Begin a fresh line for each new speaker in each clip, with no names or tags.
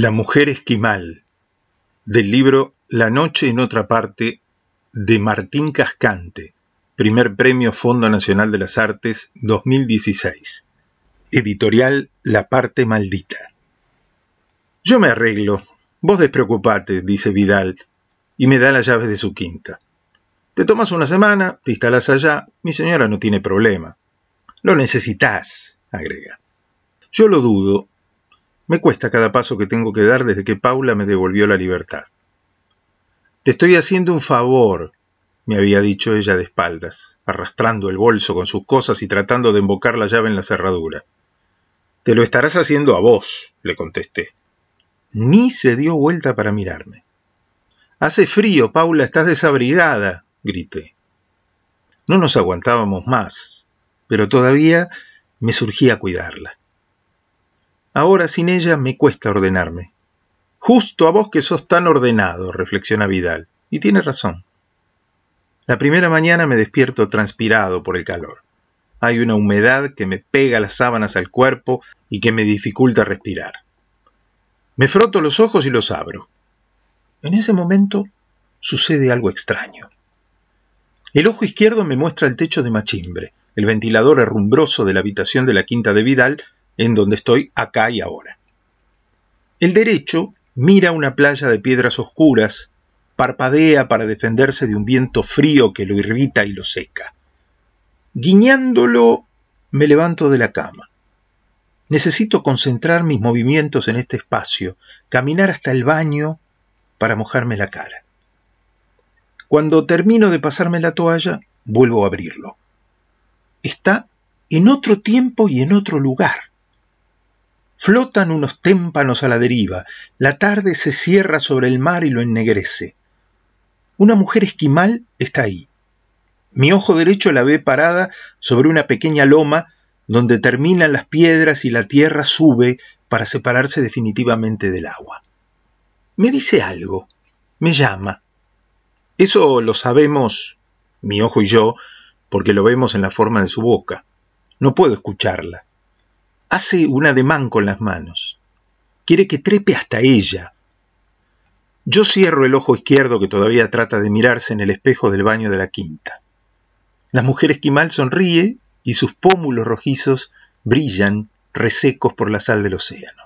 La mujer esquimal, del libro La noche en otra parte, de Martín Cascante, primer premio Fondo Nacional de las Artes 2016. Editorial La parte maldita. Yo me arreglo, vos despreocupate, dice Vidal, y me da las llaves de su quinta. Te tomas una semana, te instalas allá, mi señora no tiene problema. Lo necesitas, agrega. Yo lo dudo me cuesta cada paso que tengo que dar desde que Paula me devolvió la libertad. Te estoy haciendo un favor, me había dicho ella de espaldas, arrastrando el bolso con sus cosas y tratando de embocar la llave en la cerradura. Te lo estarás haciendo a vos, le contesté. Ni se dio vuelta para mirarme. Hace frío, Paula, estás desabrigada, grité. No nos aguantábamos más, pero todavía me surgía cuidarla. Ahora sin ella me cuesta ordenarme. Justo a vos que sos tan ordenado, reflexiona Vidal. Y tiene razón. La primera mañana me despierto transpirado por el calor. Hay una humedad que me pega las sábanas al cuerpo y que me dificulta respirar. Me froto los ojos y los abro. En ese momento sucede algo extraño. El ojo izquierdo me muestra el techo de machimbre, el ventilador herrumbroso de la habitación de la quinta de Vidal en donde estoy acá y ahora. El derecho mira una playa de piedras oscuras, parpadea para defenderse de un viento frío que lo irrita y lo seca. Guiñándolo, me levanto de la cama. Necesito concentrar mis movimientos en este espacio, caminar hasta el baño para mojarme la cara. Cuando termino de pasarme la toalla, vuelvo a abrirlo. Está en otro tiempo y en otro lugar. Flotan unos témpanos a la deriva, la tarde se cierra sobre el mar y lo ennegrece. Una mujer esquimal está ahí. Mi ojo derecho la ve parada sobre una pequeña loma donde terminan las piedras y la tierra sube para separarse definitivamente del agua. Me dice algo, me llama. Eso lo sabemos, mi ojo y yo, porque lo vemos en la forma de su boca. No puedo escucharla. Hace un ademán con las manos. Quiere que trepe hasta ella. Yo cierro el ojo izquierdo que todavía trata de mirarse en el espejo del baño de la quinta. La mujer esquimal sonríe y sus pómulos rojizos brillan resecos por la sal del océano.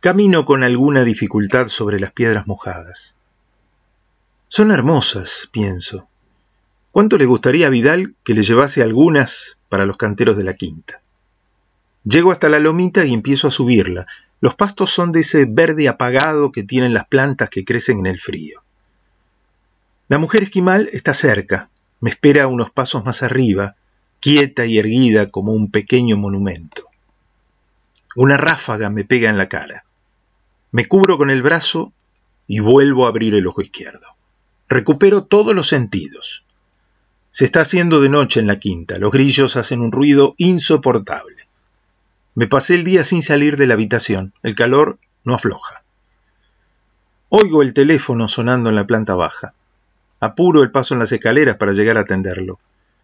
Camino con alguna dificultad sobre las piedras mojadas. Son hermosas, pienso. ¿Cuánto le gustaría a Vidal que le llevase algunas para los canteros de la quinta? Llego hasta la lomita y empiezo a subirla. Los pastos son de ese verde apagado que tienen las plantas que crecen en el frío. La mujer esquimal está cerca, me espera unos pasos más arriba, quieta y erguida como un pequeño monumento. Una ráfaga me pega en la cara. Me cubro con el brazo y vuelvo a abrir el ojo izquierdo. Recupero todos los sentidos. Se está haciendo de noche en la quinta, los grillos hacen un ruido insoportable. Me pasé el día sin salir de la habitación. El calor no afloja. Oigo el teléfono sonando en la planta baja. Apuro el paso en las escaleras para llegar a atenderlo.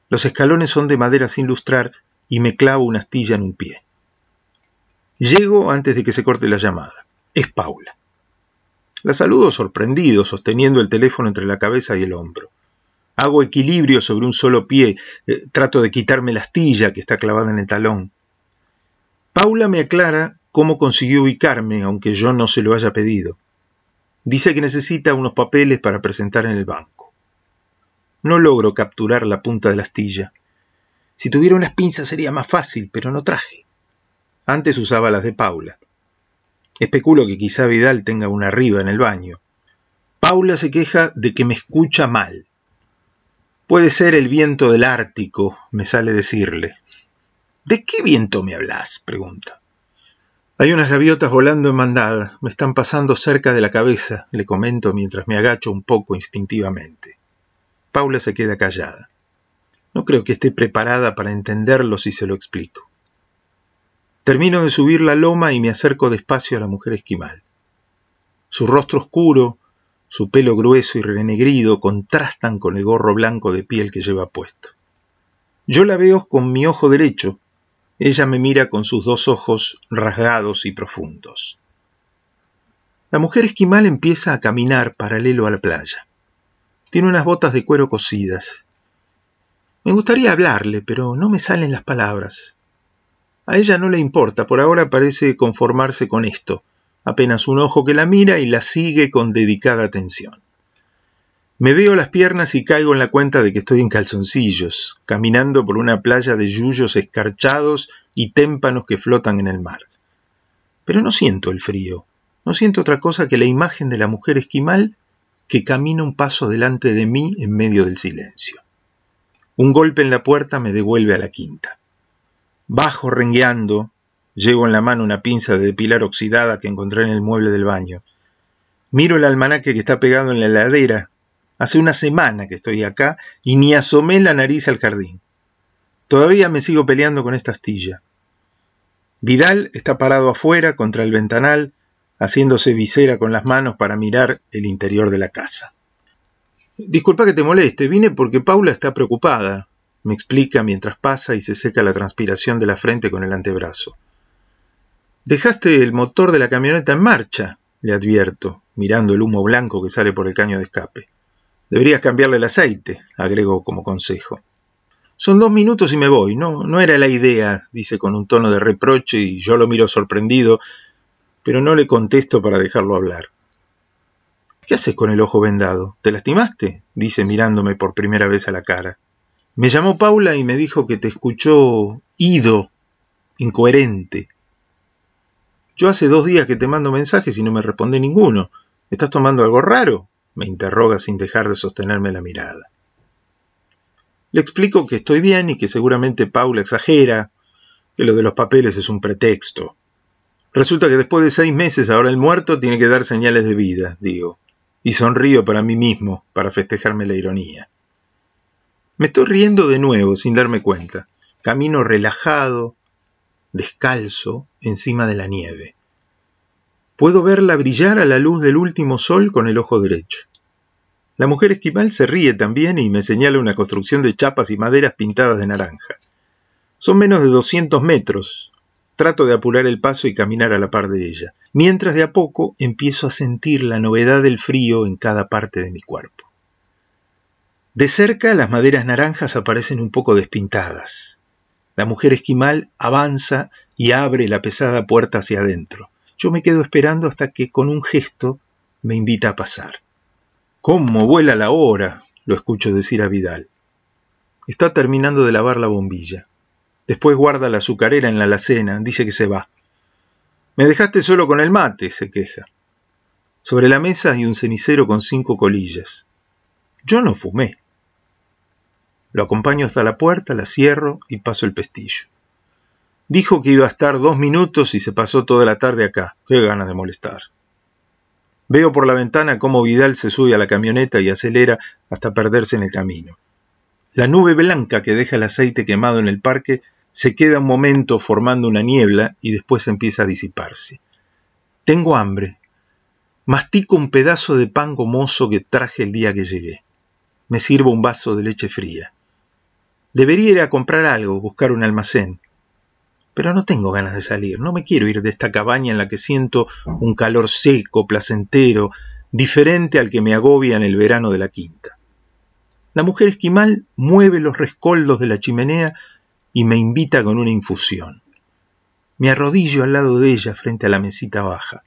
Los escalones son de madera sin lustrar y me clavo una astilla en un pie. Llego antes de que se corte la llamada. Es Paula. La saludo sorprendido, sosteniendo el teléfono entre la cabeza y el hombro. Hago equilibrio sobre un solo pie, eh, trato de quitarme la astilla que está clavada en el talón. Paula me aclara cómo consiguió ubicarme, aunque yo no se lo haya pedido. Dice que necesita unos papeles para presentar en el banco. No logro capturar la punta de la astilla. Si tuviera unas pinzas sería más fácil, pero no traje. Antes usaba las de Paula. Especulo que quizá Vidal tenga una arriba en el baño. Paula se queja de que me escucha mal. Puede ser el viento del Ártico, me sale decirle. ¿De qué viento me hablas? pregunta. Hay unas gaviotas volando en mandada, me están pasando cerca de la cabeza, le comento mientras me agacho un poco instintivamente. Paula se queda callada. No creo que esté preparada para entenderlo si se lo explico. Termino de subir la loma y me acerco despacio a la mujer esquimal. Su rostro oscuro, su pelo grueso y renegrido contrastan con el gorro blanco de piel que lleva puesto. Yo la veo con mi ojo derecho, ella me mira con sus dos ojos rasgados y profundos. La mujer esquimal empieza a caminar paralelo a la playa. Tiene unas botas de cuero cosidas. Me gustaría hablarle, pero no me salen las palabras. A ella no le importa, por ahora parece conformarse con esto, apenas un ojo que la mira y la sigue con dedicada atención. Me veo las piernas y caigo en la cuenta de que estoy en calzoncillos, caminando por una playa de yuyos escarchados y témpanos que flotan en el mar. Pero no siento el frío, no siento otra cosa que la imagen de la mujer esquimal que camina un paso delante de mí en medio del silencio. Un golpe en la puerta me devuelve a la quinta. Bajo rengueando, llevo en la mano una pinza de depilar oxidada que encontré en el mueble del baño. Miro el almanaque que está pegado en la heladera Hace una semana que estoy acá y ni asomé la nariz al jardín. Todavía me sigo peleando con esta astilla. Vidal está parado afuera contra el ventanal, haciéndose visera con las manos para mirar el interior de la casa. Disculpa que te moleste, vine porque Paula está preocupada, me explica mientras pasa y se seca la transpiración de la frente con el antebrazo. Dejaste el motor de la camioneta en marcha, le advierto, mirando el humo blanco que sale por el caño de escape. Deberías cambiarle el aceite, agregó como consejo. Son dos minutos y me voy. No, no era la idea, dice con un tono de reproche y yo lo miro sorprendido, pero no le contesto para dejarlo hablar. ¿Qué haces con el ojo vendado? ¿Te lastimaste? dice mirándome por primera vez a la cara. Me llamó Paula y me dijo que te escuchó ido, incoherente. Yo hace dos días que te mando mensajes y no me responde ninguno. ¿Estás tomando algo raro? Me interroga sin dejar de sostenerme la mirada. Le explico que estoy bien y que seguramente Paula exagera, que lo de los papeles es un pretexto. Resulta que después de seis meses ahora el muerto tiene que dar señales de vida, digo, y sonrío para mí mismo, para festejarme la ironía. Me estoy riendo de nuevo sin darme cuenta. Camino relajado, descalzo, encima de la nieve. Puedo verla brillar a la luz del último sol con el ojo derecho. La mujer esquimal se ríe también y me señala una construcción de chapas y maderas pintadas de naranja. Son menos de 200 metros. Trato de apurar el paso y caminar a la par de ella, mientras de a poco empiezo a sentir la novedad del frío en cada parte de mi cuerpo. De cerca las maderas naranjas aparecen un poco despintadas. La mujer esquimal avanza y abre la pesada puerta hacia adentro. Yo me quedo esperando hasta que con un gesto me invita a pasar. ¿Cómo vuela la hora? lo escucho decir a Vidal. Está terminando de lavar la bombilla. Después guarda la azucarera en la alacena, dice que se va. Me dejaste solo con el mate, se queja. Sobre la mesa hay un cenicero con cinco colillas. Yo no fumé. Lo acompaño hasta la puerta, la cierro y paso el pestillo. Dijo que iba a estar dos minutos y se pasó toda la tarde acá. Qué ganas de molestar. Veo por la ventana cómo Vidal se sube a la camioneta y acelera hasta perderse en el camino. La nube blanca que deja el aceite quemado en el parque se queda un momento formando una niebla y después empieza a disiparse. Tengo hambre. Mastico un pedazo de pan gomoso que traje el día que llegué. Me sirvo un vaso de leche fría. Debería ir a comprar algo, buscar un almacén pero no tengo ganas de salir, no me quiero ir de esta cabaña en la que siento un calor seco, placentero, diferente al que me agobia en el verano de la quinta. La mujer esquimal mueve los rescoldos de la chimenea y me invita con una infusión. Me arrodillo al lado de ella frente a la mesita baja.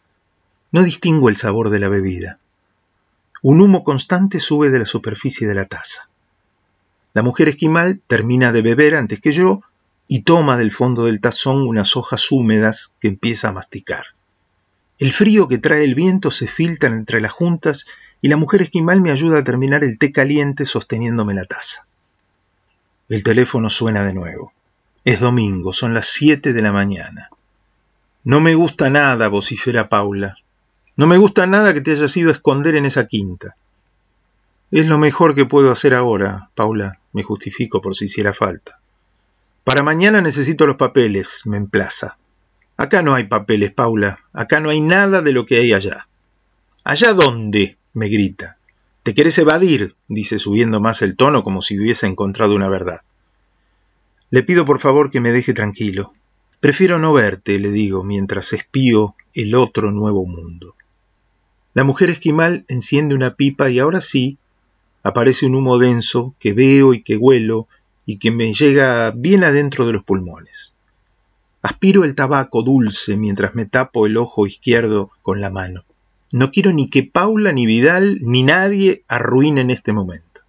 No distingo el sabor de la bebida. Un humo constante sube de la superficie de la taza. La mujer esquimal termina de beber antes que yo y toma del fondo del tazón unas hojas húmedas que empieza a masticar. El frío que trae el viento se filtra entre las juntas y la mujer esquimal me ayuda a terminar el té caliente sosteniéndome la taza. El teléfono suena de nuevo. Es domingo, son las siete de la mañana. No me gusta nada, vocifera Paula. No me gusta nada que te hayas ido a esconder en esa quinta. Es lo mejor que puedo hacer ahora, Paula, me justifico por si hiciera falta. Para mañana necesito los papeles, me emplaza. Acá no hay papeles, Paula. Acá no hay nada de lo que hay allá. ¿Allá dónde? me grita. ¿Te querés evadir? dice subiendo más el tono como si hubiese encontrado una verdad. Le pido por favor que me deje tranquilo. Prefiero no verte, le digo, mientras espío el otro nuevo mundo. La mujer esquimal enciende una pipa y ahora sí aparece un humo denso que veo y que huelo y que me llega bien adentro de los pulmones. Aspiro el tabaco dulce mientras me tapo el ojo izquierdo con la mano. No quiero ni que Paula, ni Vidal, ni nadie arruinen este momento.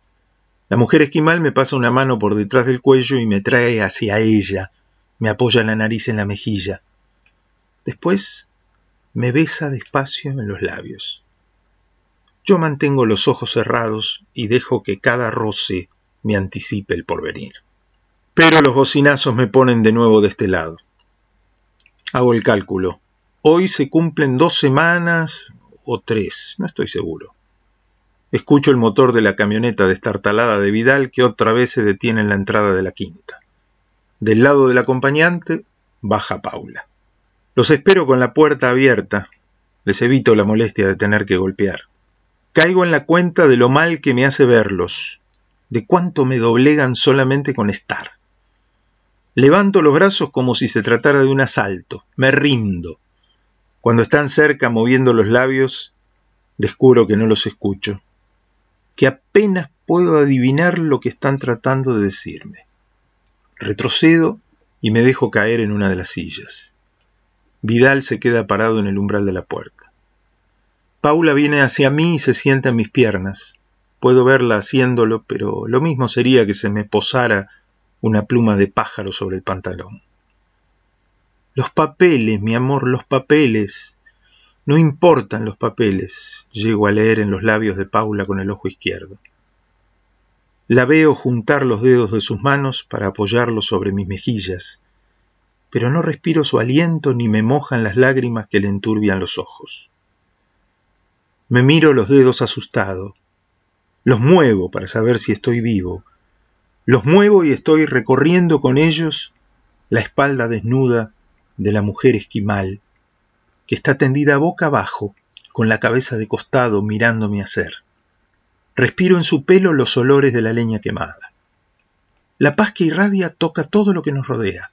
La mujer esquimal me pasa una mano por detrás del cuello y me trae hacia ella, me apoya la nariz en la mejilla. Después me besa despacio en los labios. Yo mantengo los ojos cerrados y dejo que cada roce me anticipe el porvenir. Pero los bocinazos me ponen de nuevo de este lado. Hago el cálculo. Hoy se cumplen dos semanas o tres, no estoy seguro. Escucho el motor de la camioneta destartalada de Vidal que otra vez se detiene en la entrada de la quinta. Del lado del acompañante baja Paula. Los espero con la puerta abierta. Les evito la molestia de tener que golpear. Caigo en la cuenta de lo mal que me hace verlos, de cuánto me doblegan solamente con estar. Levanto los brazos como si se tratara de un asalto, me rindo. Cuando están cerca moviendo los labios, descubro que no los escucho, que apenas puedo adivinar lo que están tratando de decirme. Retrocedo y me dejo caer en una de las sillas. Vidal se queda parado en el umbral de la puerta. Paula viene hacia mí y se sienta en mis piernas. Puedo verla haciéndolo, pero lo mismo sería que se me posara una pluma de pájaro sobre el pantalón. Los papeles, mi amor, los papeles. No importan los papeles, llego a leer en los labios de Paula con el ojo izquierdo. La veo juntar los dedos de sus manos para apoyarlos sobre mis mejillas, pero no respiro su aliento ni me mojan las lágrimas que le enturbian los ojos. Me miro los dedos asustado, los muevo para saber si estoy vivo, los muevo y estoy recorriendo con ellos la espalda desnuda de la mujer esquimal, que está tendida boca abajo, con la cabeza de costado mirándome hacer. Respiro en su pelo los olores de la leña quemada. La paz que irradia toca todo lo que nos rodea.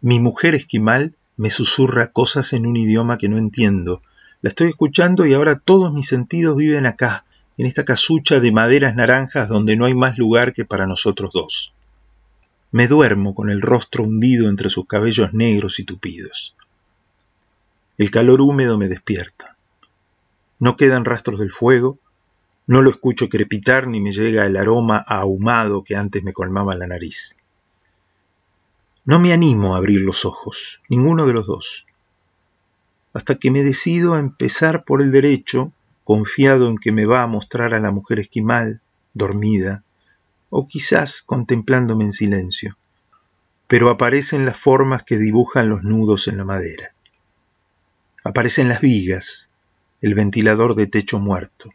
Mi mujer esquimal me susurra cosas en un idioma que no entiendo. La estoy escuchando y ahora todos mis sentidos viven acá, en esta casucha de maderas naranjas donde no hay más lugar que para nosotros dos. Me duermo con el rostro hundido entre sus cabellos negros y tupidos. El calor húmedo me despierta. No quedan rastros del fuego, no lo escucho crepitar ni me llega el aroma ahumado que antes me colmaba la nariz. No me animo a abrir los ojos, ninguno de los dos, hasta que me decido a empezar por el derecho, confiado en que me va a mostrar a la mujer esquimal, dormida, o quizás contemplándome en silencio, pero aparecen las formas que dibujan los nudos en la madera. Aparecen las vigas, el ventilador de techo muerto,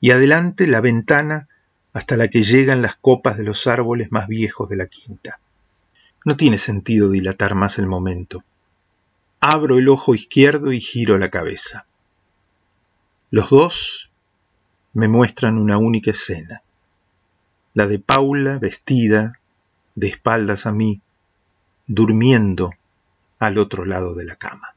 y adelante la ventana hasta la que llegan las copas de los árboles más viejos de la quinta. No tiene sentido dilatar más el momento. Abro el ojo izquierdo y giro la cabeza. Los dos me muestran una única escena, la de Paula vestida, de espaldas a mí, durmiendo al otro lado de la cama.